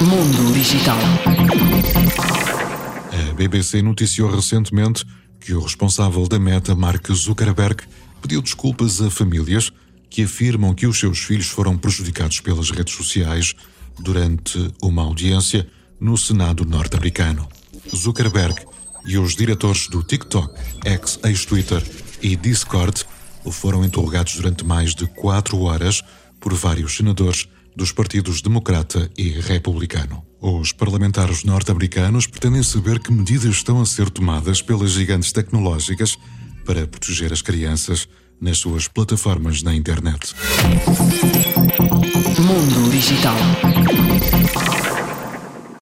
Mundo Digital. A BBC noticiou recentemente que o responsável da Meta, Mark Zuckerberg, pediu desculpas a famílias que afirmam que os seus filhos foram prejudicados pelas redes sociais durante uma audiência no Senado norte-americano. Zuckerberg e os diretores do TikTok, ex-ex-Twitter e Discord foram interrogados durante mais de quatro horas por vários senadores dos partidos democrata e republicano. Os parlamentares norte-americanos pretendem saber que medidas estão a ser tomadas pelas gigantes tecnológicas para proteger as crianças nas suas plataformas na internet. Mundo Digital.